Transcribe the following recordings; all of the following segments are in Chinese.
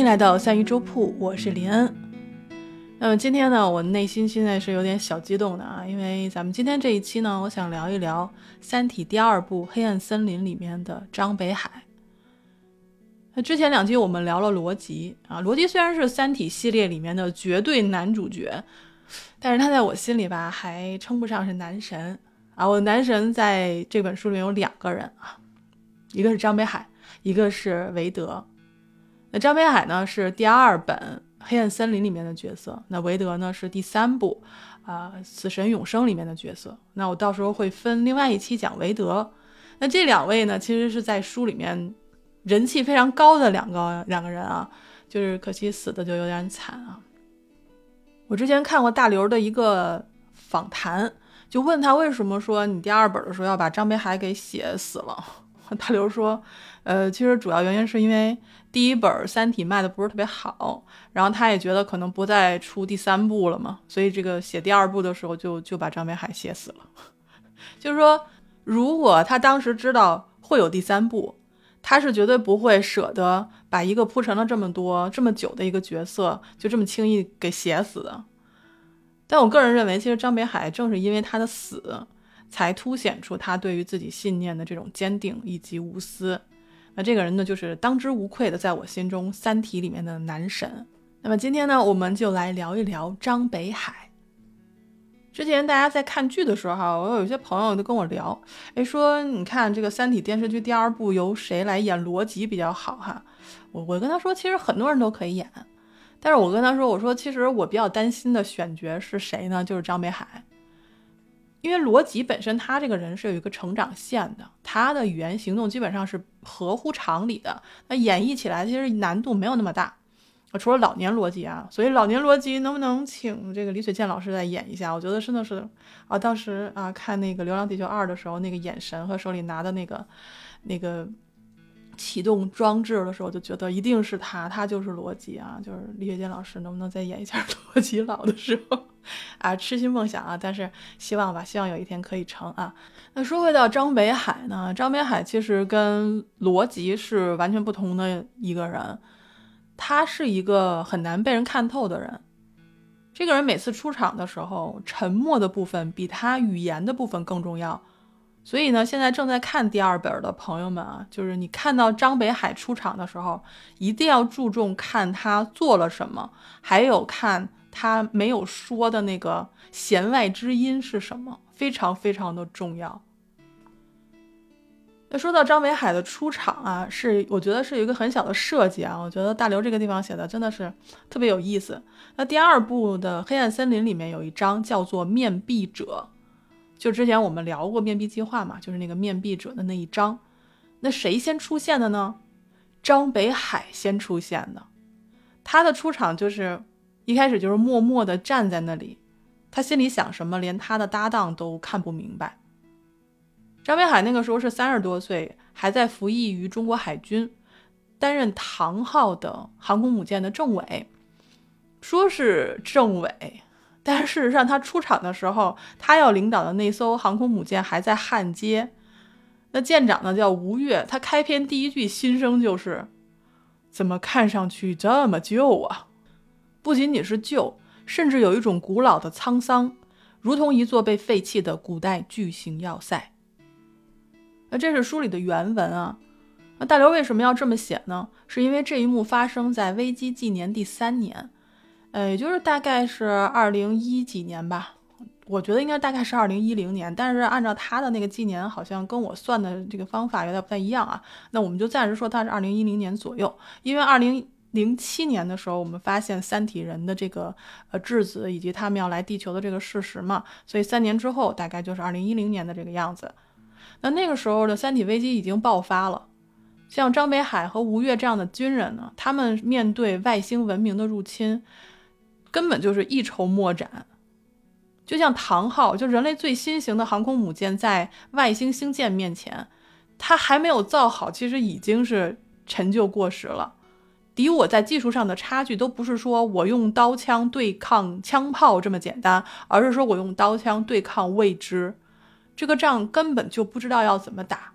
欢迎来到三鱼粥铺，我是林恩。那么今天呢，我内心现在是有点小激动的啊，因为咱们今天这一期呢，我想聊一聊《三体》第二部《黑暗森林》里面的张北海。那之前两集我们聊了罗辑啊，罗辑虽然是《三体》系列里面的绝对男主角，但是他在我心里吧，还称不上是男神啊。我男神在这本书里面有两个人啊，一个是张北海，一个是韦德。那张北海呢是第二本《黑暗森林》里面的角色，那韦德呢是第三部啊《死神永生》里面的角色。那我到时候会分另外一期讲韦德。那这两位呢，其实是在书里面人气非常高的两个两个人啊，就是可惜死的就有点惨啊。我之前看过大刘的一个访谈，就问他为什么说你第二本的时候要把张北海给写死了。大刘说，呃，其实主要原因是因为。第一本《三体》卖的不是特别好，然后他也觉得可能不再出第三部了嘛，所以这个写第二部的时候就就把张北海写死了。就是说，如果他当时知道会有第三部，他是绝对不会舍得把一个铺陈了这么多、这么久的一个角色就这么轻易给写死的。但我个人认为，其实张北海正是因为他的死，才凸显出他对于自己信念的这种坚定以及无私。那这个人呢，就是当之无愧的，在我心中《三体》里面的男神。那么今天呢，我们就来聊一聊张北海。之前大家在看剧的时候，哈，我有些朋友都跟我聊，哎，说你看这个《三体》电视剧第二部由谁来演罗辑比较好？哈，我我跟他说，其实很多人都可以演，但是我跟他说，我说其实我比较担心的选角是谁呢？就是张北海。因为罗辑本身他这个人是有一个成长线的，他的语言行动基本上是合乎常理的，那演绎起来其实难度没有那么大。除了老年罗辑啊，所以老年罗辑能不能请这个李雪健老师再演一下？我觉得真的是啊，当时啊看那个《流浪地球二》的时候，那个眼神和手里拿的那个那个。启动装置的时候，就觉得一定是他，他就是罗辑啊！就是李雪健老师，能不能再演一下 罗辑老的时候 啊？痴心梦想啊！但是希望吧，希望有一天可以成啊。那说回到张北海呢？张北海其实跟罗辑是完全不同的一个人，他是一个很难被人看透的人。这个人每次出场的时候，沉默的部分比他语言的部分更重要。所以呢，现在正在看第二本的朋友们啊，就是你看到张北海出场的时候，一定要注重看他做了什么，还有看他没有说的那个弦外之音是什么，非常非常的重要。那说到张北海的出场啊，是我觉得是有一个很小的设计啊，我觉得大刘这个地方写的真的是特别有意思。那第二部的黑暗森林里面有一章叫做面壁者。就之前我们聊过面壁计划嘛，就是那个面壁者的那一章，那谁先出现的呢？张北海先出现的，他的出场就是一开始就是默默地站在那里，他心里想什么，连他的搭档都看不明白。张北海那个时候是三十多岁，还在服役于中国海军，担任唐号的航空母舰的政委，说是政委。但事实上，他出场的时候，他要领导的那艘航空母舰还在焊接。那舰长呢叫吴越，他开篇第一句心声就是：“怎么看上去这么旧啊？不仅仅是旧，甚至有一种古老的沧桑，如同一座被废弃的古代巨型要塞。”那这是书里的原文啊。那大刘为什么要这么写呢？是因为这一幕发生在危机纪年第三年。呃，也就是大概是二零一几年吧，我觉得应该大概是二零一零年，但是按照他的那个纪年，好像跟我算的这个方法有点不太一样啊。那我们就暂时说他是二零一零年左右，因为二零零七年的时候，我们发现三体人的这个呃质子以及他们要来地球的这个事实嘛，所以三年之后大概就是二零一零年的这个样子。那那个时候的三体危机已经爆发了，像张北海和吴越这样的军人呢，他们面对外星文明的入侵。根本就是一筹莫展，就像唐号，就人类最新型的航空母舰，在外星星舰面前，它还没有造好，其实已经是陈旧过时了。敌我在技术上的差距，都不是说我用刀枪对抗枪炮这么简单，而是说我用刀枪对抗未知，这个仗根本就不知道要怎么打。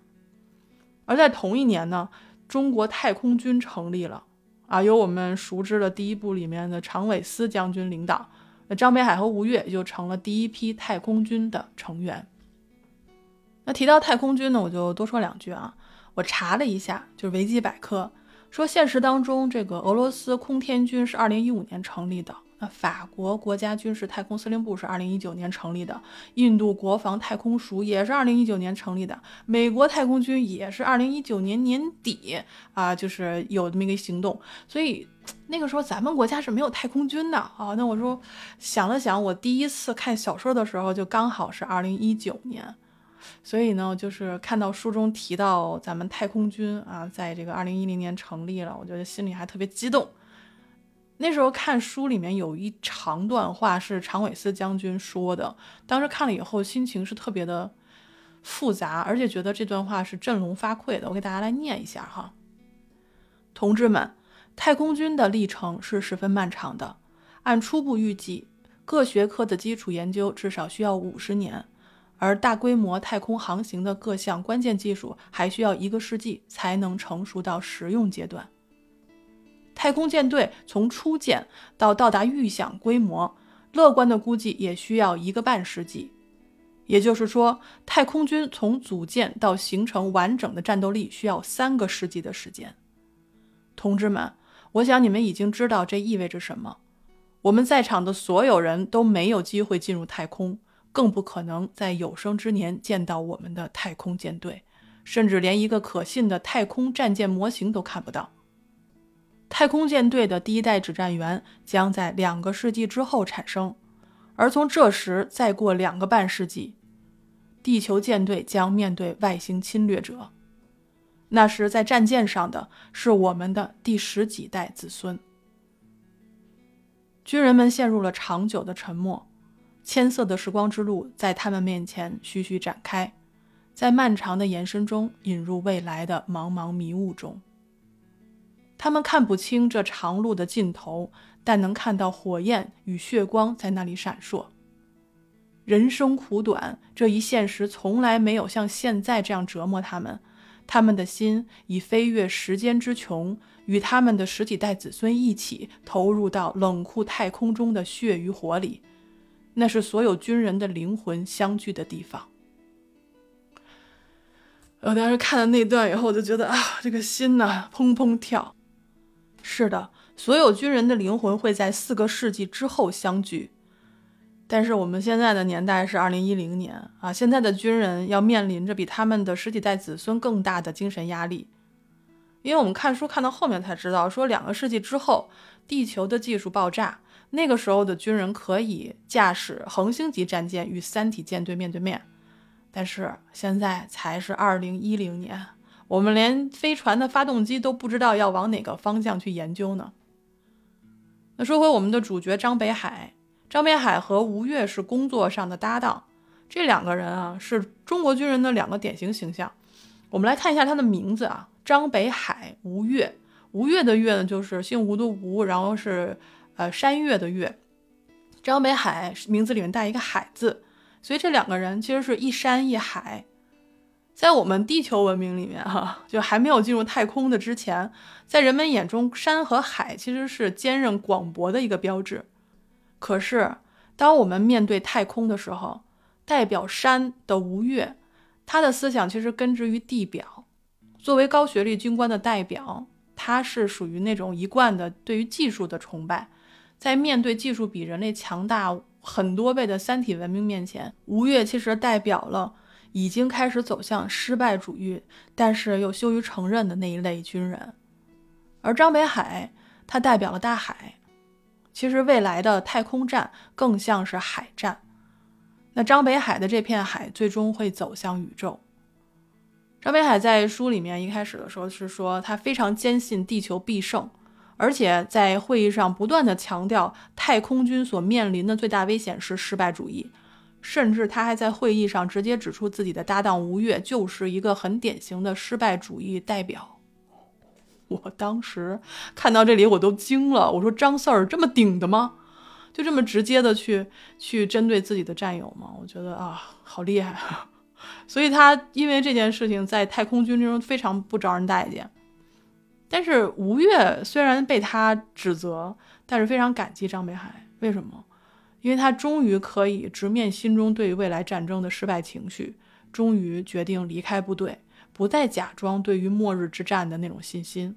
而在同一年呢，中国太空军成立了。啊，由我们熟知的第一部里面的常伟斯将军领导。那张北海和吴越也就成了第一批太空军的成员。那提到太空军呢，我就多说两句啊。我查了一下，就是维基百科说，现实当中这个俄罗斯空天军是二零一五年成立的。那法国国家军事太空司令部是二零一九年成立的，印度国防太空署也是二零一九年成立的，美国太空军也是二零一九年年底啊，就是有这么一个行动。所以那个时候咱们国家是没有太空军的啊。那我说想了想，我第一次看小说的时候就刚好是二零一九年。所以呢，就是看到书中提到咱们太空军啊，在这个二零一零年成立了，我觉得心里还特别激动。那时候看书里面有一长段话是长尾斯将军说的，当时看了以后心情是特别的复杂，而且觉得这段话是振聋发聩的。我给大家来念一下哈，同志们，太空军的历程是十分漫长的，按初步预计，各学科的基础研究至少需要五十年。而大规模太空航行的各项关键技术还需要一个世纪才能成熟到实用阶段。太空舰队从初建到到达预想规模，乐观的估计也需要一个半世纪。也就是说，太空军从组建到形成完整的战斗力需要三个世纪的时间。同志们，我想你们已经知道这意味着什么。我们在场的所有人都没有机会进入太空。更不可能在有生之年见到我们的太空舰队，甚至连一个可信的太空战舰模型都看不到。太空舰队的第一代指战员将在两个世纪之后产生，而从这时再过两个半世纪，地球舰队将面对外星侵略者。那时在战舰上的是我们的第十几代子孙。军人们陷入了长久的沉默。千色的时光之路在他们面前徐徐展开，在漫长的延伸中引入未来的茫茫迷雾中。他们看不清这长路的尽头，但能看到火焰与血光在那里闪烁。人生苦短，这一现实从来没有像现在这样折磨他们。他们的心已飞越时间之穹，与他们的十几代子孙一起投入到冷酷太空中的血与火里。那是所有军人的灵魂相聚的地方。我当时看了那段以后，我就觉得啊，这个心呐砰砰跳。是的，所有军人的灵魂会在四个世纪之后相聚。但是我们现在的年代是二零一零年啊，现在的军人要面临着比他们的十几代子孙更大的精神压力，因为我们看书看到后面才知道，说两个世纪之后，地球的技术爆炸。那个时候的军人可以驾驶恒星级战舰与三体舰队面对面，但是现在才是二零一零年，我们连飞船的发动机都不知道要往哪个方向去研究呢。那说回我们的主角张北海，张北海和吴越是工作上的搭档，这两个人啊是中国军人的两个典型形象。我们来看一下他的名字啊，张北海、吴越。吴越的越呢，就是姓吴的吴，然后是。呃，山岳的岳，张北海名字里面带一个海字，所以这两个人其实是一山一海。在我们地球文明里面，哈，就还没有进入太空的之前，在人们眼中，山和海其实是坚韧广博的一个标志。可是，当我们面对太空的时候，代表山的吴越，他的思想其实根植于地表。作为高学历军官的代表，他是属于那种一贯的对于技术的崇拜。在面对技术比人类强大很多倍的三体文明面前，吴越其实代表了已经开始走向失败主义，但是又羞于承认的那一类军人。而张北海，他代表了大海。其实未来的太空战更像是海战。那张北海的这片海最终会走向宇宙。张北海在书里面一开始的时候是说，他非常坚信地球必胜。而且在会议上不断的强调，太空军所面临的最大危险是失败主义，甚至他还在会议上直接指出自己的搭档吴越就是一个很典型的失败主义代表。我当时看到这里我都惊了，我说张四儿这么顶的吗？就这么直接的去去针对自己的战友吗？我觉得啊，好厉害。所以他因为这件事情在太空军中非常不招人待见。但是吴越虽然被他指责，但是非常感激张北海。为什么？因为他终于可以直面心中对于未来战争的失败情绪，终于决定离开部队，不再假装对于末日之战的那种信心。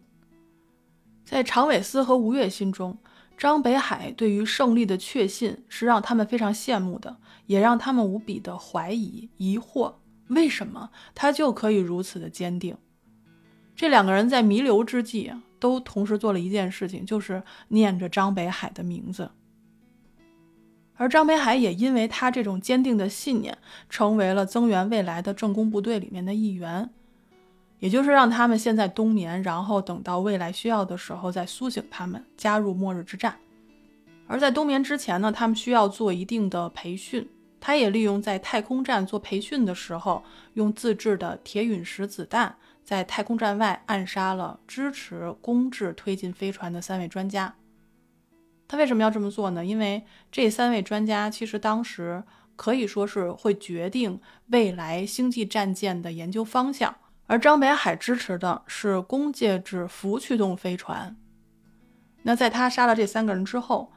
在常伟思和吴越心中，张北海对于胜利的确信是让他们非常羡慕的，也让他们无比的怀疑、疑惑：为什么他就可以如此的坚定？这两个人在弥留之际啊，都同时做了一件事情，就是念着张北海的名字。而张北海也因为他这种坚定的信念，成为了增援未来的政工部队里面的一员，也就是让他们现在冬眠，然后等到未来需要的时候再苏醒，他们加入末日之战。而在冬眠之前呢，他们需要做一定的培训。他也利用在太空站做培训的时候，用自制的铁陨石子弹，在太空站外暗杀了支持公制推进飞船的三位专家。他为什么要这么做呢？因为这三位专家其实当时可以说是会决定未来星际战舰的研究方向，而张北海支持的是工介质浮驱动飞船。那在他杀了这三个人之后，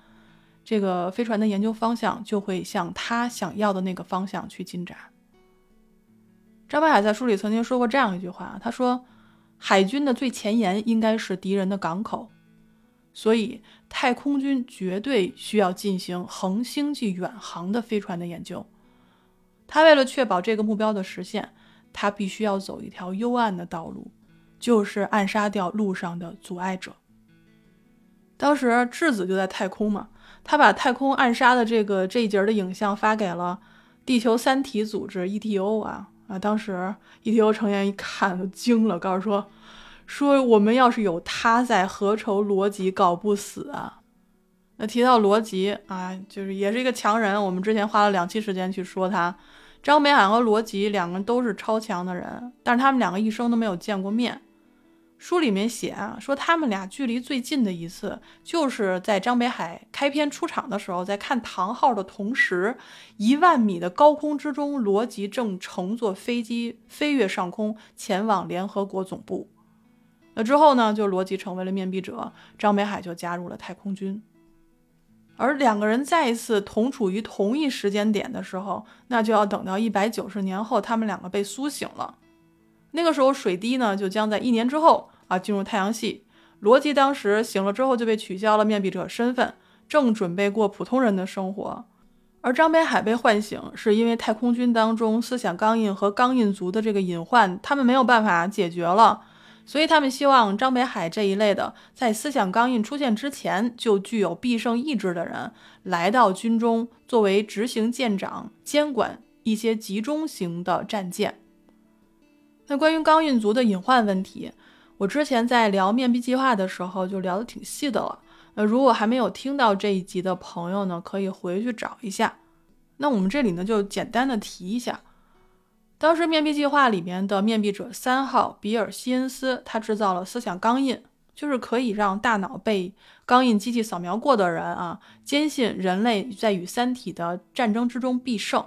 这个飞船的研究方向就会向他想要的那个方向去进展。张北海在书里曾经说过这样一句话，他说：“海军的最前沿应该是敌人的港口。”所以，太空军绝对需要进行恒星际远航的飞船的研究。他为了确保这个目标的实现，他必须要走一条幽暗的道路，就是暗杀掉路上的阻碍者。当时质子就在太空嘛，他把太空暗杀的这个这一节的影像发给了地球三体组织 ETO 啊啊！当时 ETO 成员一看都惊了，告诉说。说我们要是有他在，何愁罗辑搞不死啊？那提到罗辑啊，就是也是一个强人。我们之前花了两期时间去说他，张北海和罗辑两个人都是超强的人，但是他们两个一生都没有见过面。书里面写啊，说他们俩距离最近的一次，就是在张北海开篇出场的时候，在看唐号的同时，一万米的高空之中，罗辑正乘坐飞机飞跃上空，前往联合国总部。那之后呢，就罗辑成为了面壁者，张北海就加入了太空军。而两个人再一次同处于同一时间点的时候，那就要等到一百九十年后，他们两个被苏醒了。那个时候，水滴呢就将在一年之后啊进入太阳系。罗辑当时醒了之后就被取消了面壁者身份，正准备过普通人的生活。而张北海被唤醒，是因为太空军当中思想钢印和钢印族的这个隐患，他们没有办法解决了。所以他们希望张北海这一类的，在思想钢印出现之前就具有必胜意志的人，来到军中作为执行舰长，监管一些集中型的战舰。那关于钢印族的隐患问题，我之前在聊面壁计划的时候就聊得挺细的了。那如果还没有听到这一集的朋友呢，可以回去找一下。那我们这里呢，就简单的提一下。当时面壁计划里面的面壁者三号比尔·西恩斯，他制造了思想钢印，就是可以让大脑被钢印机器扫描过的人啊，坚信人类在与三体的战争之中必胜。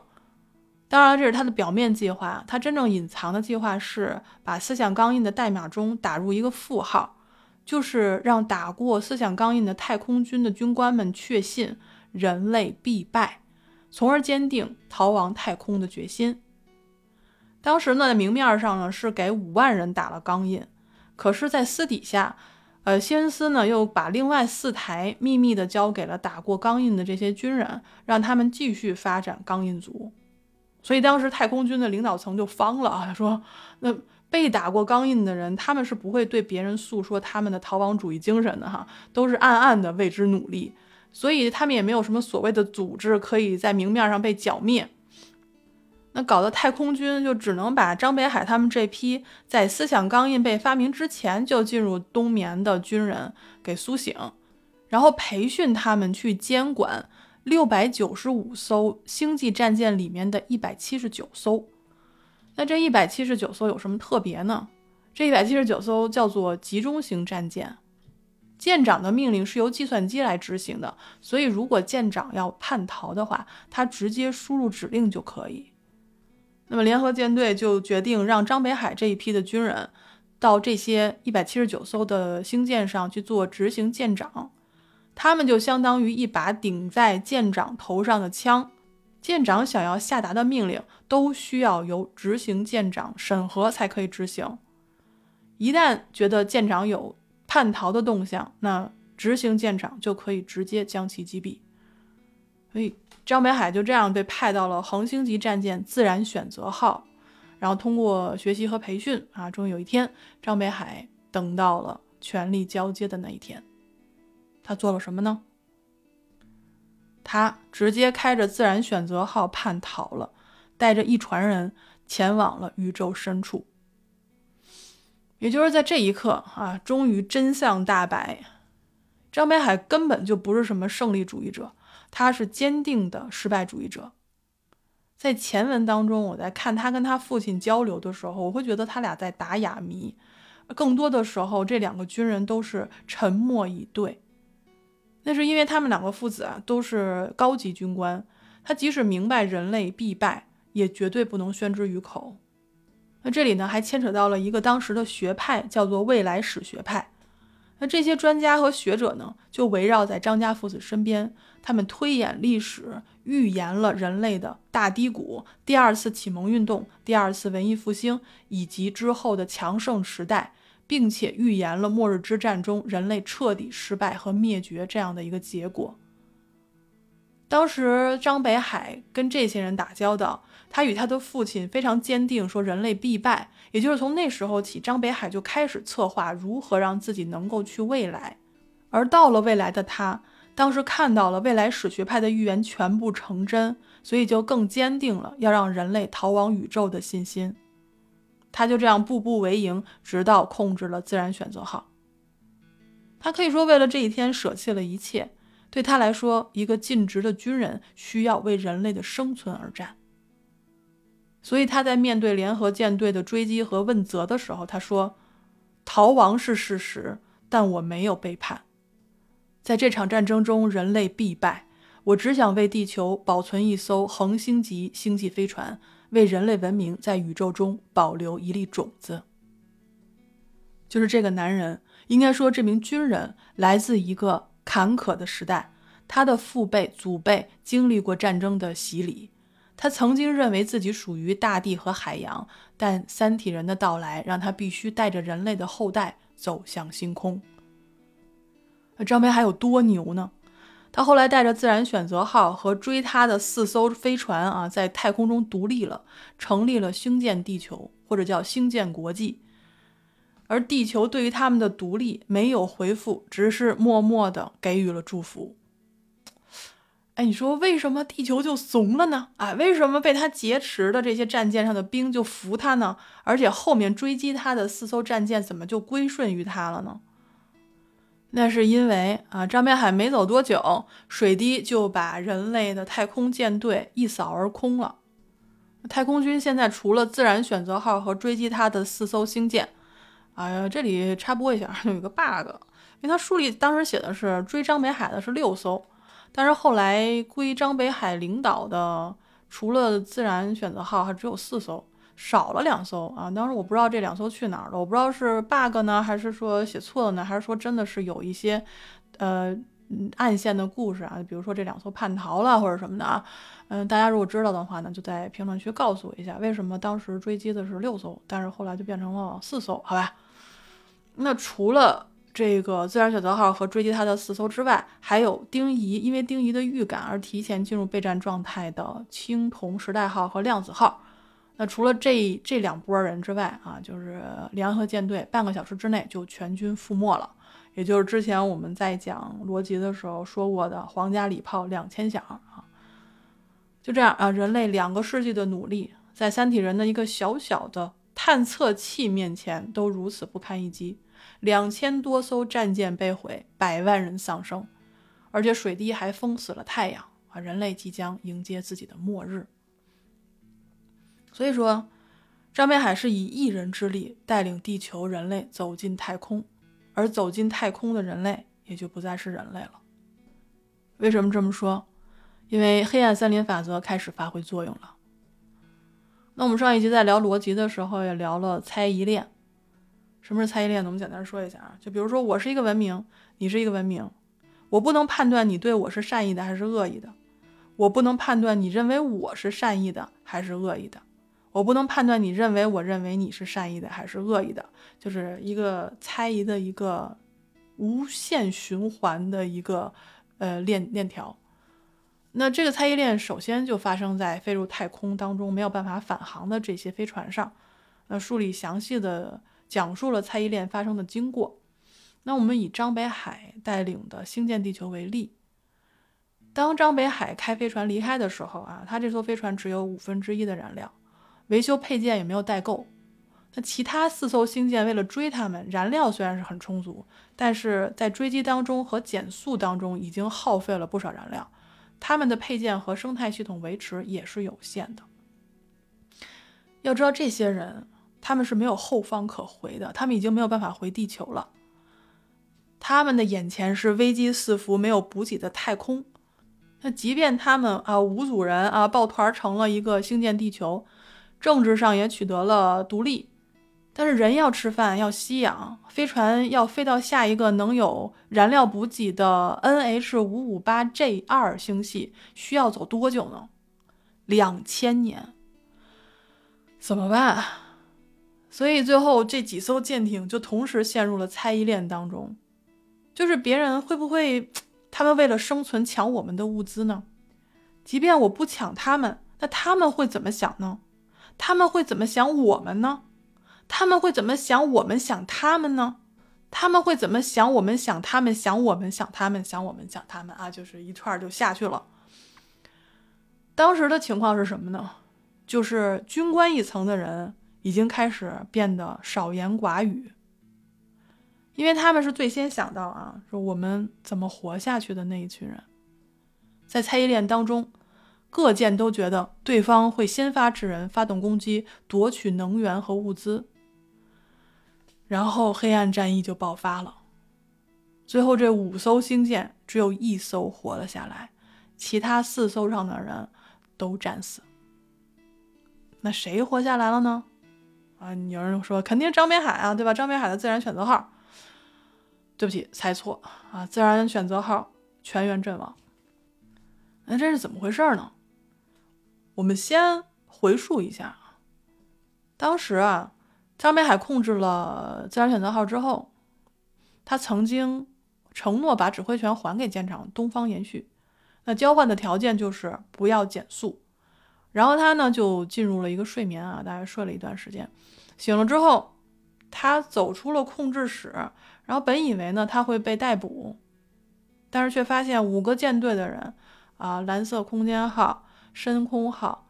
当然，这是他的表面计划，他真正隐藏的计划是把思想钢印的代码中打入一个负号，就是让打过思想钢印的太空军的军官们确信人类必败，从而坚定逃亡太空的决心。当时呢，在明面上呢是给五万人打了钢印，可是，在私底下，呃，西恩斯呢又把另外四台秘密的交给了打过钢印的这些军人，让他们继续发展钢印族。所以当时太空军的领导层就慌了啊，说那被打过钢印的人，他们是不会对别人诉说他们的逃亡主义精神的哈，都是暗暗的为之努力，所以他们也没有什么所谓的组织可以在明面上被剿灭。那搞得太空军就只能把张北海他们这批在思想钢印被发明之前就进入冬眠的军人给苏醒，然后培训他们去监管六百九十五艘星际战舰里面的一百七十九艘。那这一百七十九艘有什么特别呢？这一百七十九艘叫做集中型战舰，舰长的命令是由计算机来执行的，所以如果舰长要叛逃的话，他直接输入指令就可以。那么，联合舰队就决定让张北海这一批的军人到这些一百七十九艘的星舰上去做执行舰长，他们就相当于一把顶在舰长头上的枪。舰长想要下达的命令，都需要由执行舰长审核才可以执行。一旦觉得舰长有叛逃的动向，那执行舰长就可以直接将其击毙。所以张北海就这样被派到了恒星级战舰“自然选择号”，然后通过学习和培训啊，终于有一天，张北海等到了权力交接的那一天。他做了什么呢？他直接开着自然选择号叛逃了，带着一船人前往了宇宙深处。也就是在这一刻啊，终于真相大白，张北海根本就不是什么胜利主义者，他是坚定的失败主义者。在前文当中，我在看他跟他父亲交流的时候，我会觉得他俩在打哑谜，更多的时候，这两个军人都是沉默以对。那是因为他们两个父子啊都是高级军官，他即使明白人类必败，也绝对不能宣之于口。那这里呢还牵扯到了一个当时的学派，叫做未来史学派。那这些专家和学者呢，就围绕在张家父子身边，他们推演历史，预言了人类的大低谷、第二次启蒙运动、第二次文艺复兴以及之后的强盛时代。并且预言了末日之战中人类彻底失败和灭绝这样的一个结果。当时张北海跟这些人打交道，他与他的父亲非常坚定，说人类必败。也就是从那时候起，张北海就开始策划如何让自己能够去未来。而到了未来的他，当时看到了未来史学派的预言全部成真，所以就更坚定了要让人类逃往宇宙的信心。他就这样步步为营，直到控制了自然选择号。他可以说为了这一天舍弃了一切。对他来说，一个尽职的军人需要为人类的生存而战。所以他在面对联合舰队的追击和问责的时候，他说：“逃亡是事实，但我没有背叛。在这场战争中，人类必败。我只想为地球保存一艘恒星级星际飞船。”为人类文明在宇宙中保留一粒种子，就是这个男人。应该说，这名军人来自一个坎坷的时代，他的父辈、祖辈经历过战争的洗礼。他曾经认为自己属于大地和海洋，但三体人的到来让他必须带着人类的后代走向星空。那张培还有多牛呢？他后来带着自然选择号和追他的四艘飞船啊，在太空中独立了，成立了星舰地球，或者叫星舰国际。而地球对于他们的独立没有回复，只是默默的给予了祝福。哎，你说为什么地球就怂了呢？啊，为什么被他劫持的这些战舰上的兵就服他呢？而且后面追击他的四艘战舰怎么就归顺于他了呢？那是因为啊，张北海没走多久，水滴就把人类的太空舰队一扫而空了。太空军现在除了自然选择号和追击他的四艘星舰，哎呀，这里插播一下，有一个 bug，因为他书里当时写的是追张北海的是六艘，但是后来归张北海领导的，除了自然选择号，还只有四艘。少了两艘啊！当时我不知道这两艘去哪儿了，我不知道是 bug 呢，还是说写错了呢，还是说真的是有一些，呃，暗线的故事啊？比如说这两艘叛逃了或者什么的啊？嗯，大家如果知道的话呢，就在评论区告诉我一下，为什么当时追击的是六艘，但是后来就变成了四艘？好吧？那除了这个自然选择号和追击它的四艘之外，还有丁仪因为丁仪的预感而提前进入备战状态的青铜时代号和量子号。那除了这这两拨人之外啊，就是联合舰队半个小时之内就全军覆没了，也就是之前我们在讲罗辑的时候说过的皇家礼炮两千响啊。就这样啊，人类两个世纪的努力，在三体人的一个小小的探测器面前都如此不堪一击，两千多艘战舰被毁，百万人丧生，而且水滴还封死了太阳啊，人类即将迎接自己的末日。所以说，张北海是以一人之力带领地球人类走进太空，而走进太空的人类也就不再是人类了。为什么这么说？因为黑暗森林法则开始发挥作用了。那我们上一集在聊逻辑的时候，也聊了猜疑链。什么是猜疑链呢？我们简单说一下啊，就比如说我是一个文明，你是一个文明，我不能判断你对我是善意的还是恶意的，我不能判断你认为我是善意的还是恶意的，我不能判断你认为我认为你是善意的还是恶意的，就是一个猜疑的一个无限循环的一个呃链链条。那这个猜疑链首先就发生在飞入太空当中没有办法返航的这些飞船上，那书里详细的。讲述了猜疑链发生的经过。那我们以张北海带领的星舰地球为例，当张北海开飞船离开的时候啊，他这艘飞船只有五分之一的燃料，维修配件也没有带够。那其他四艘星舰为了追他们，燃料虽然是很充足，但是在追击当中和减速当中已经耗费了不少燃料，他们的配件和生态系统维持也是有限的。要知道这些人。他们是没有后方可回的，他们已经没有办法回地球了。他们的眼前是危机四伏、没有补给的太空。那即便他们啊五组人啊抱团成了一个星舰地球，政治上也取得了独立，但是人要吃饭、要吸氧，飞船要飞到下一个能有燃料补给的 NH 五五八 J 二星系，需要走多久呢？两千年。怎么办？所以最后这几艘舰艇就同时陷入了猜疑链当中，就是别人会不会，他们为了生存抢我们的物资呢？即便我不抢他们，那他们会怎么想呢？他们会怎么想我们呢？他们会怎么想我们想他们呢？他们会怎么想我们想他们想我们想他们想我们想他们啊？就是一串就下去了。当时的情况是什么呢？就是军官一层的人。已经开始变得少言寡语，因为他们是最先想到啊，说我们怎么活下去的那一群人，在猜疑链当中，各舰都觉得对方会先发制人，发动攻击，夺取能源和物资，然后黑暗战役就爆发了。最后这五艘星舰只有一艘活了下来，其他四艘上的人都战死。那谁活下来了呢？啊，有人说肯定张北海啊，对吧？张北海的自然选择号，对不起，猜错啊，自然选择号全员阵亡。那这是怎么回事呢？我们先回溯一下，当时啊，张北海控制了自然选择号之后，他曾经承诺把指挥权还给舰长东方延续，那交换的条件就是不要减速。然后他呢就进入了一个睡眠啊，大概睡了一段时间，醒了之后，他走出了控制室，然后本以为呢他会被逮捕，但是却发现五个舰队的人啊，蓝色空间号、深空号、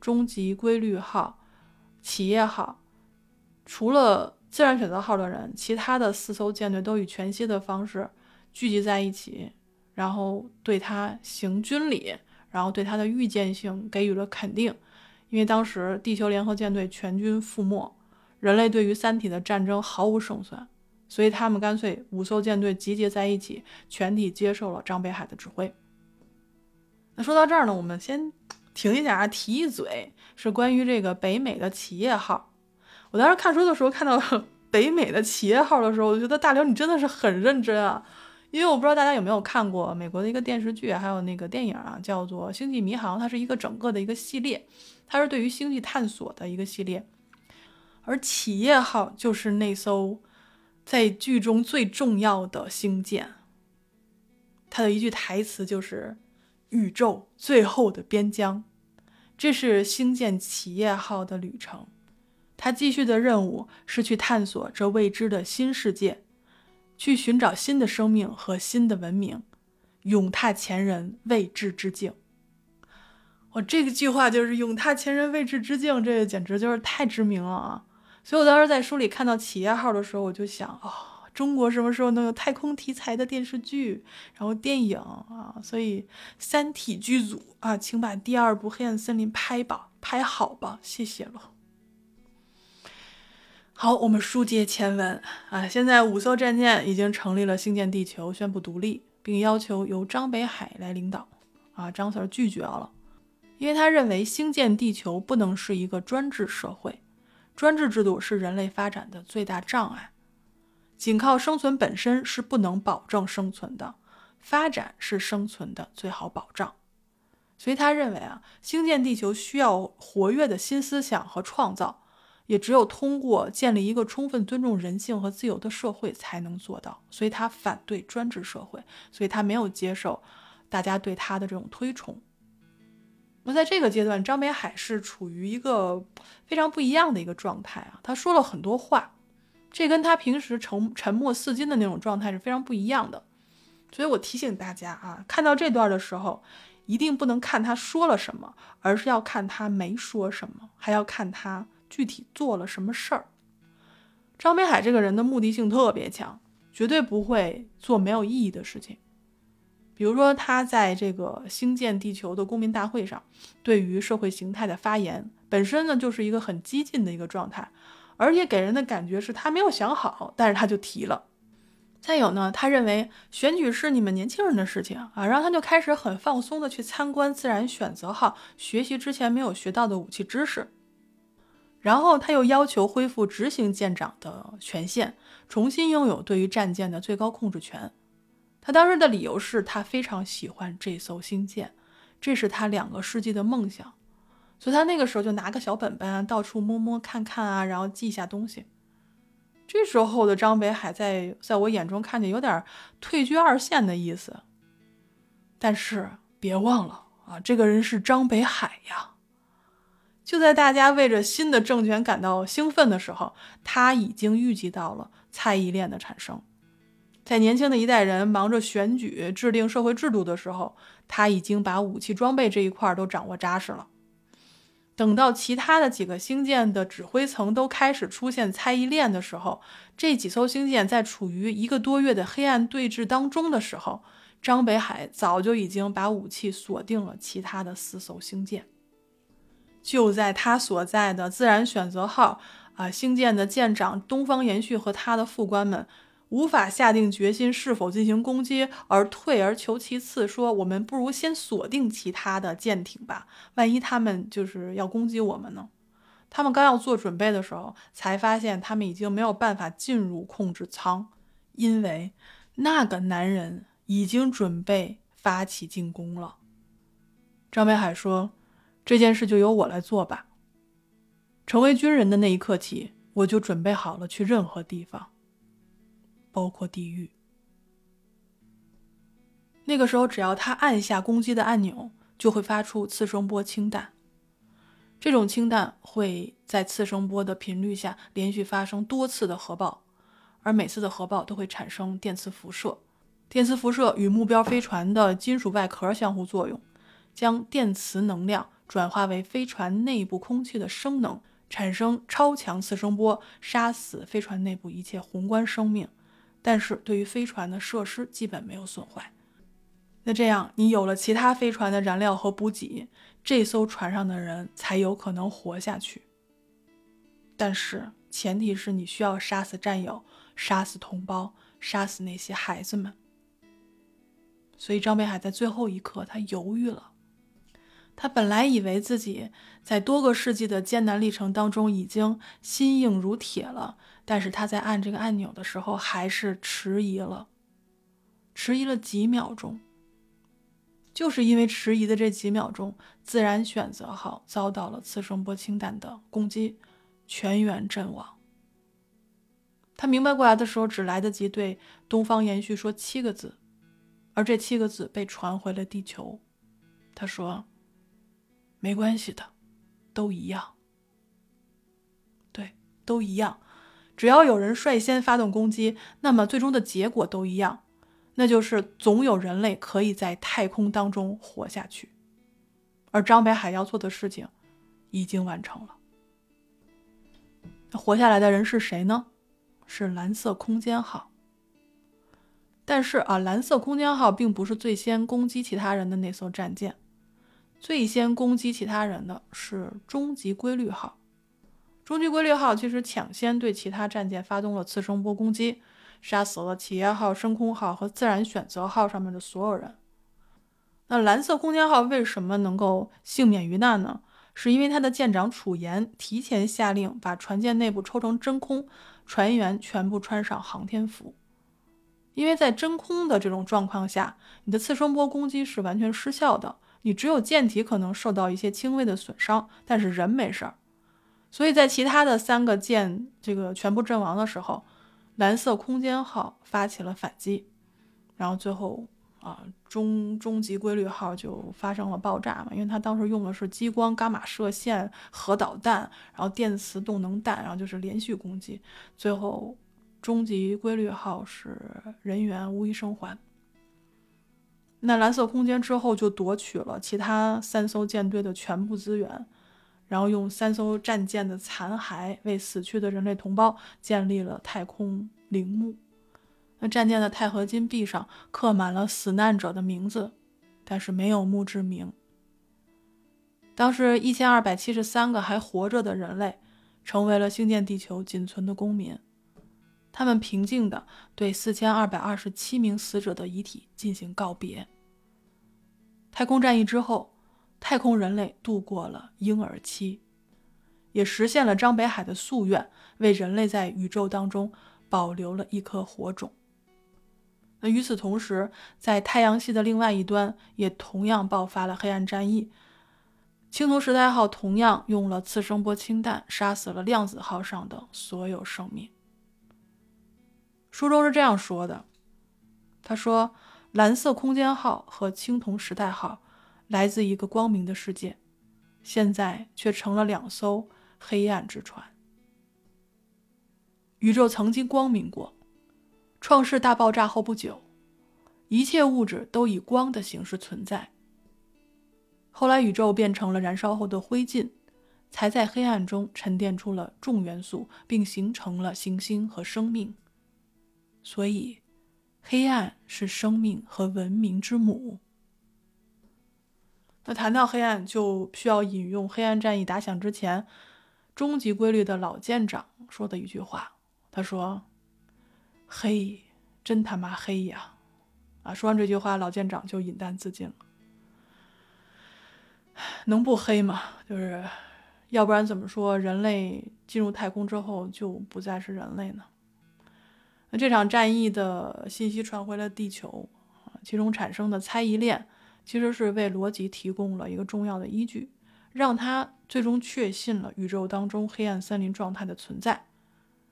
终极规律号、企业号，除了自然选择号的人，其他的四艘舰队都以全息的方式聚集在一起，然后对他行军礼。然后对他的预见性给予了肯定，因为当时地球联合舰队全军覆没，人类对于三体的战争毫无胜算，所以他们干脆五艘舰队集结在一起，全体接受了张北海的指挥。那说到这儿呢，我们先停一下啊，提一嘴，是关于这个北美的企业号。我当时看书的时候看到 北美的企业号的时候，我就觉得大刘你真的是很认真啊。因为我不知道大家有没有看过美国的一个电视剧，还有那个电影啊，叫做《星际迷航》，它是一个整个的一个系列，它是对于星际探索的一个系列。而企业号就是那艘在剧中最重要的星舰，它的一句台词就是“宇宙最后的边疆”，这是星舰企业号的旅程。它继续的任务是去探索这未知的新世界。去寻找新的生命和新的文明，永踏前人未知之境。我这个句话就是“永踏前人未知之境”，这个简直就是太知名了啊！所以我当时在书里看到企业号的时候，我就想：哦，中国什么时候能有太空题材的电视剧，然后电影啊？所以《三体》剧组啊，请把第二部《黑暗森林》拍吧，拍好吧，谢谢了。好，我们书接前文啊。现在五艘战舰已经成立了星舰地球，宣布独立，并要求由张北海来领导。啊，张 Sir 拒绝了，因为他认为星舰地球不能是一个专制社会，专制制度是人类发展的最大障碍。仅靠生存本身是不能保证生存的，发展是生存的最好保障。所以他认为啊，兴建地球需要活跃的新思想和创造，也只有通过建立一个充分尊重人性和自由的社会才能做到。所以他反对专制社会，所以他没有接受大家对他的这种推崇。那在这个阶段，张北海是处于一个非常不一样的一个状态啊，他说了很多话，这跟他平时沉沉默似金的那种状态是非常不一样的。所以我提醒大家啊，看到这段的时候。一定不能看他说了什么，而是要看他没说什么，还要看他具体做了什么事儿。张北海这个人的目的性特别强，绝对不会做没有意义的事情。比如说，他在这个兴建地球的公民大会上，对于社会形态的发言，本身呢就是一个很激进的一个状态，而且给人的感觉是他没有想好，但是他就提了。再有呢，他认为选举是你们年轻人的事情啊，然后他就开始很放松的去参观自然选择号，学习之前没有学到的武器知识。然后他又要求恢复执行舰长的权限，重新拥有对于战舰的最高控制权。他当时的理由是他非常喜欢这艘星舰，这是他两个世纪的梦想，所以他那个时候就拿个小本本啊，到处摸摸看看啊，然后记一下东西。这时候的张北海在在我眼中看见有点退居二线的意思，但是别忘了啊，这个人是张北海呀。就在大家为着新的政权感到兴奋的时候，他已经预计到了蔡依链的产生。在年轻的一代人忙着选举、制定社会制度的时候，他已经把武器装备这一块都掌握扎实了。等到其他的几个星舰的指挥层都开始出现猜疑链的时候，这几艘星舰在处于一个多月的黑暗对峙当中的时候，张北海早就已经把武器锁定了其他的四艘星舰。就在他所在的自然选择号啊星舰的舰长东方延续和他的副官们。无法下定决心是否进行攻击，而退而求其次，说我们不如先锁定其他的舰艇吧，万一他们就是要攻击我们呢？他们刚要做准备的时候，才发现他们已经没有办法进入控制舱，因为那个男人已经准备发起进攻了。张北海说：“这件事就由我来做吧。成为军人的那一刻起，我就准备好了去任何地方。”包括地狱。那个时候，只要他按下攻击的按钮，就会发出次声波氢弹。这种氢弹会在次声波的频率下连续发生多次的核爆，而每次的核爆都会产生电磁辐射。电磁辐射与目标飞船的金属外壳相互作用，将电磁能量转化为飞船内部空气的声能，产生超强次声波，杀死飞船内部一切宏观生命。但是对于飞船的设施基本没有损坏。那这样，你有了其他飞船的燃料和补给，这艘船上的人才有可能活下去。但是前提是你需要杀死战友，杀死同胞，杀死那些孩子们。所以张北海在最后一刻，他犹豫了。他本来以为自己在多个世纪的艰难历程当中已经心硬如铁了。但是他在按这个按钮的时候还是迟疑了，迟疑了几秒钟。就是因为迟疑的这几秒钟，自然选择号遭到了次声波氢弹的攻击，全员阵亡。他明白过来的时候，只来得及对东方延续说七个字，而这七个字被传回了地球。他说：“没关系的，都一样。对，都一样。”只要有人率先发动攻击，那么最终的结果都一样，那就是总有人类可以在太空当中活下去。而张北海要做的事情已经完成了。那活下来的人是谁呢？是蓝色空间号。但是啊，蓝色空间号并不是最先攻击其他人的那艘战舰，最先攻击其他人的是终极规律号。终极规律号其实抢先对其他战舰发动了次声波攻击，杀死了企业号、升空号和自然选择号上面的所有人。那蓝色空间号为什么能够幸免于难呢？是因为他的舰长楚岩提前下令把船舰内部抽成真空，船员全部穿上航天服。因为在真空的这种状况下，你的次声波攻击是完全失效的，你只有舰体可能受到一些轻微的损伤，但是人没事儿。所以在其他的三个舰这个全部阵亡的时候，蓝色空间号发起了反击，然后最后啊，终终极规律号就发生了爆炸嘛，因为它当时用的是激光、伽马射线、核导弹，然后电磁动能弹，然后就是连续攻击，最后终极规律号是人员无一生还。那蓝色空间之后就夺取了其他三艘舰队的全部资源。然后用三艘战舰的残骸为死去的人类同胞建立了太空陵墓。那战舰的钛合金壁上刻满了死难者的名字，但是没有墓志铭。当时一千二百七十三个还活着的人类，成为了星舰地球仅存的公民。他们平静地对四千二百二十七名死者的遗体进行告别。太空战役之后。太空人类度过了婴儿期，也实现了张北海的夙愿，为人类在宇宙当中保留了一颗火种。那与此同时，在太阳系的另外一端，也同样爆发了黑暗战役。青铜时代号同样用了次声波氢弹杀死了量子号上的所有生命。书中是这样说的：“他说，蓝色空间号和青铜时代号。”来自一个光明的世界，现在却成了两艘黑暗之船。宇宙曾经光明过，创世大爆炸后不久，一切物质都以光的形式存在。后来宇宙变成了燃烧后的灰烬，才在黑暗中沉淀出了重元素，并形成了行星和生命。所以，黑暗是生命和文明之母。那谈到黑暗，就需要引用黑暗战役打响之前，终极规律的老舰长说的一句话。他说：“黑，真他妈黑呀！”啊，说完这句话，老舰长就饮弹自尽了。能不黑吗？就是，要不然怎么说人类进入太空之后就不再是人类呢？那这场战役的信息传回了地球，其中产生的猜疑链。其实是为罗辑提供了一个重要的依据，让他最终确信了宇宙当中黑暗森林状态的存在。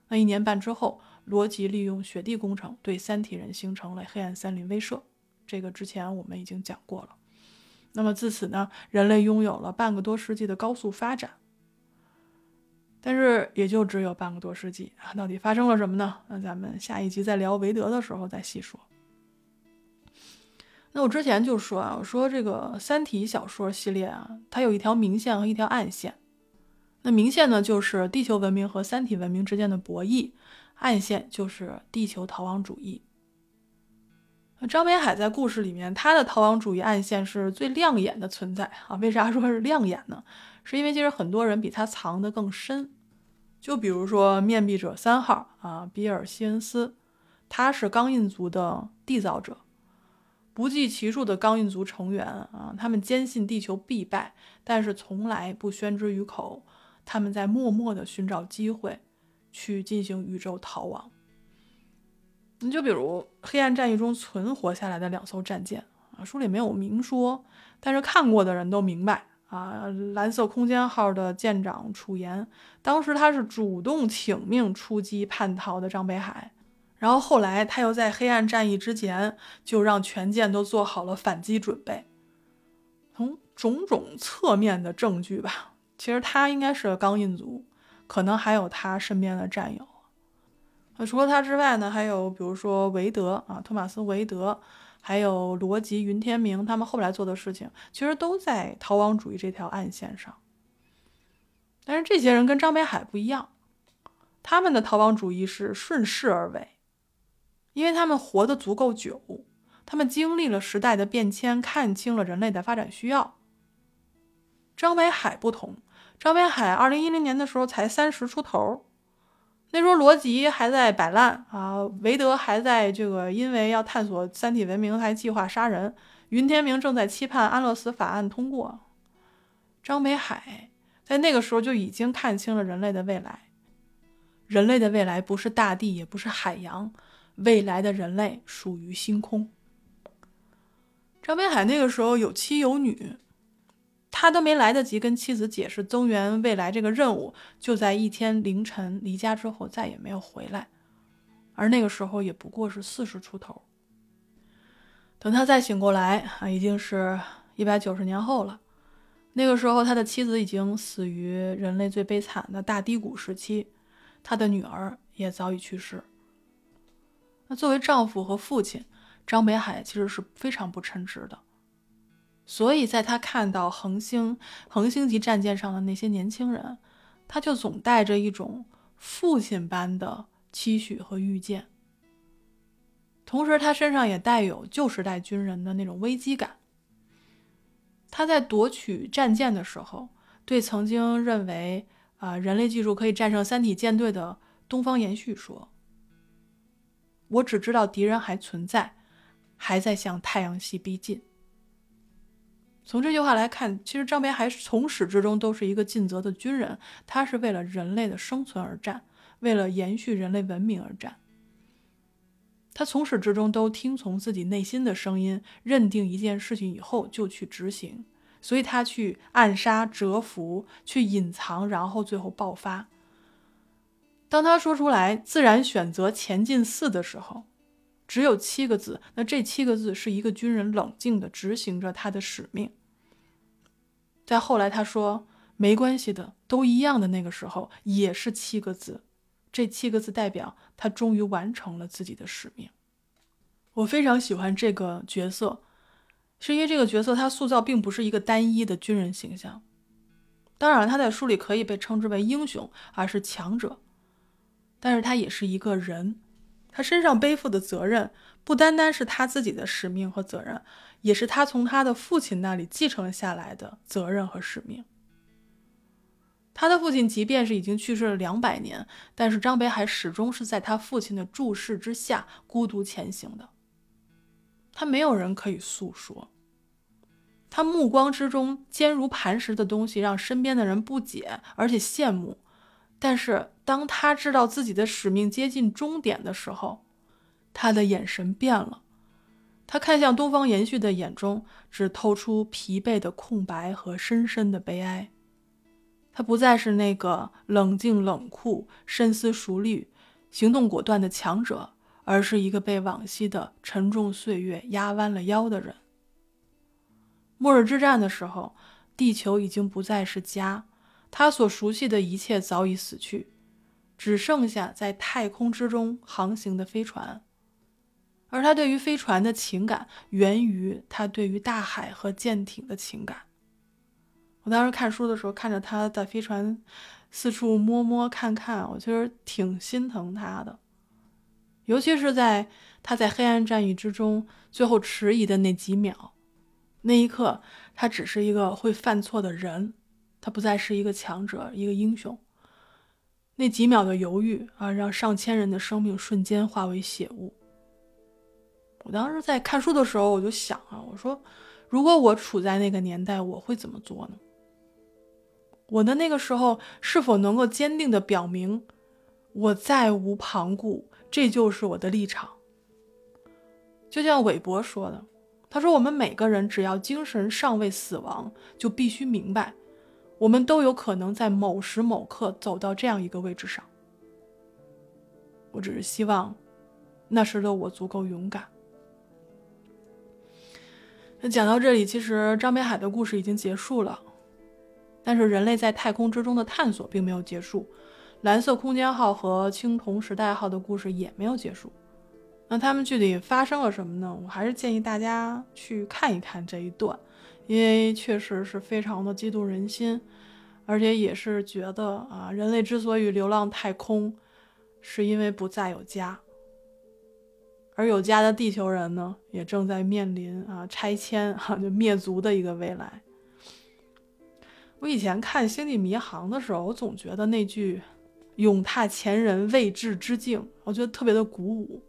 那一年半之后，罗辑利用雪地工程对三体人形成了黑暗森林威慑。这个之前我们已经讲过了。那么自此呢，人类拥有了半个多世纪的高速发展。但是也就只有半个多世纪啊，到底发生了什么呢？那咱们下一集再聊韦德的时候再细说。那我之前就说啊，我说这个《三体》小说系列啊，它有一条明线和一条暗线。那明线呢，就是地球文明和三体文明之间的博弈；暗线就是地球逃亡主义。那张北海在故事里面，他的逃亡主义暗线是最亮眼的存在啊。为啥说是亮眼呢？是因为其实很多人比他藏得更深。就比如说面壁者三号啊，比尔·希恩斯，他是钢印族的缔造者。不计其数的钢印族成员啊，他们坚信地球必败，但是从来不宣之于口。他们在默默地寻找机会，去进行宇宙逃亡。你就比如黑暗战役中存活下来的两艘战舰啊，书里没有明说，但是看过的人都明白啊。蓝色空间号的舰长楚岩，当时他是主动请命出击叛逃的张北海。然后后来，他又在黑暗战役之前就让全舰都做好了反击准备。从种种侧面的证据吧，其实他应该是钢印族，可能还有他身边的战友。那除了他之外呢，还有比如说韦德啊，托马斯·韦德，还有罗辑、云天明，他们后来做的事情，其实都在逃亡主义这条暗线上。但是这些人跟张北海不一样，他们的逃亡主义是顺势而为。因为他们活得足够久，他们经历了时代的变迁，看清了人类的发展需要。张北海不同，张北海二零一零年的时候才三十出头，那时候罗辑还在摆烂啊，韦德还在这个因为要探索三体文明还计划杀人，云天明正在期盼安乐死法案通过。张北海在那个时候就已经看清了人类的未来。人类的未来不是大地，也不是海洋，未来的人类属于星空。张北海那个时候有妻有女，他都没来得及跟妻子解释增援未来这个任务，就在一天凌晨离家之后再也没有回来。而那个时候也不过是四十出头。等他再醒过来啊，已经是一百九十年后了。那个时候，他的妻子已经死于人类最悲惨的大低谷时期，他的女儿也早已去世。作为丈夫和父亲，张北海其实是非常不称职的。所以，在他看到恒星、恒星级战舰上的那些年轻人，他就总带着一种父亲般的。期许和预见，同时他身上也带有旧时代军人的那种危机感。他在夺取战舰的时候，对曾经认为啊人类技术可以战胜三体舰队的东方延续说：“我只知道敌人还存在，还在向太阳系逼近。”从这句话来看，其实张北海从始至终都是一个尽责的军人，他是为了人类的生存而战。为了延续人类文明而战，他从始至终都听从自己内心的声音，认定一件事情以后就去执行，所以他去暗杀、蛰伏、去隐藏，然后最后爆发。当他说出来“自然选择前进四”的时候，只有七个字，那这七个字是一个军人冷静地执行着他的使命。在后来他说“没关系的，都一样的”那个时候，也是七个字。这七个字代表他终于完成了自己的使命。我非常喜欢这个角色，是因为这个角色他塑造并不是一个单一的军人形象。当然，他在书里可以被称之为英雄，而是强者，但是他也是一个人，他身上背负的责任不单单是他自己的使命和责任，也是他从他的父亲那里继承下来的责任和使命。他的父亲即便是已经去世了两百年，但是张北海始终是在他父亲的注视之下孤独前行的。他没有人可以诉说，他目光之中坚如磐石的东西让身边的人不解而且羡慕。但是当他知道自己的使命接近终点的时候，他的眼神变了。他看向东方延续的眼中只透出疲惫的空白和深深的悲哀。他不再是那个冷静冷酷、深思熟虑、行动果断的强者，而是一个被往昔的沉重岁月压弯了腰的人。末日之战的时候，地球已经不再是家，他所熟悉的一切早已死去，只剩下在太空之中航行的飞船。而他对于飞船的情感，源于他对于大海和舰艇的情感。我当时看书的时候，看着他在飞船四处摸摸看看，我其实挺心疼他的。尤其是在他在黑暗战役之中最后迟疑的那几秒，那一刻，他只是一个会犯错的人，他不再是一个强者，一个英雄。那几秒的犹豫啊，让上千人的生命瞬间化为血雾。我当时在看书的时候，我就想啊，我说，如果我处在那个年代，我会怎么做呢？我的那个时候是否能够坚定地表明，我再无旁顾，这就是我的立场。就像韦伯说的，他说：“我们每个人只要精神尚未死亡，就必须明白，我们都有可能在某时某刻走到这样一个位置上。”我只是希望，那时的我足够勇敢。那讲到这里，其实张北海的故事已经结束了。但是人类在太空之中的探索并没有结束，蓝色空间号和青铜时代号的故事也没有结束。那他们具体发生了什么呢？我还是建议大家去看一看这一段，因为确实是非常的激动人心，而且也是觉得啊，人类之所以流浪太空，是因为不再有家，而有家的地球人呢，也正在面临啊拆迁哈就灭族的一个未来。我以前看《星际迷航》的时候，我总觉得那句“勇踏前人未至之境”，我觉得特别的鼓舞。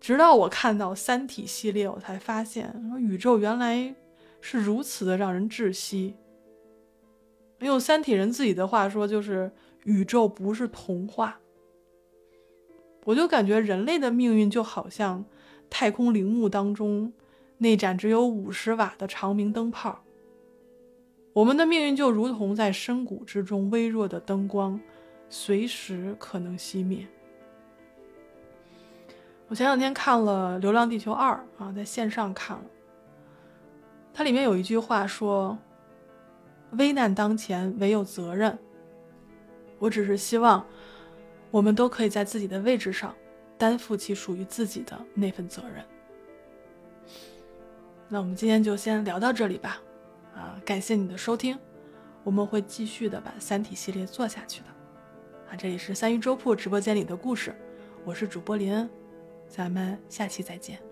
直到我看到《三体》系列，我才发现，说宇宙原来是如此的让人窒息。用三体人自己的话说，就是宇宙不是童话。我就感觉人类的命运就好像太空陵墓当中那盏只有五十瓦的长明灯泡。我们的命运就如同在深谷之中微弱的灯光，随时可能熄灭。我前两天看了《流浪地球二》啊，在线上看了。它里面有一句话说：“危难当前，唯有责任。”我只是希望，我们都可以在自己的位置上，担负起属于自己的那份责任。那我们今天就先聊到这里吧。啊，感谢你的收听，我们会继续的把《三体》系列做下去的。啊，这里是三鱼粥铺直播间里的故事，我是主播林恩，咱们下期再见。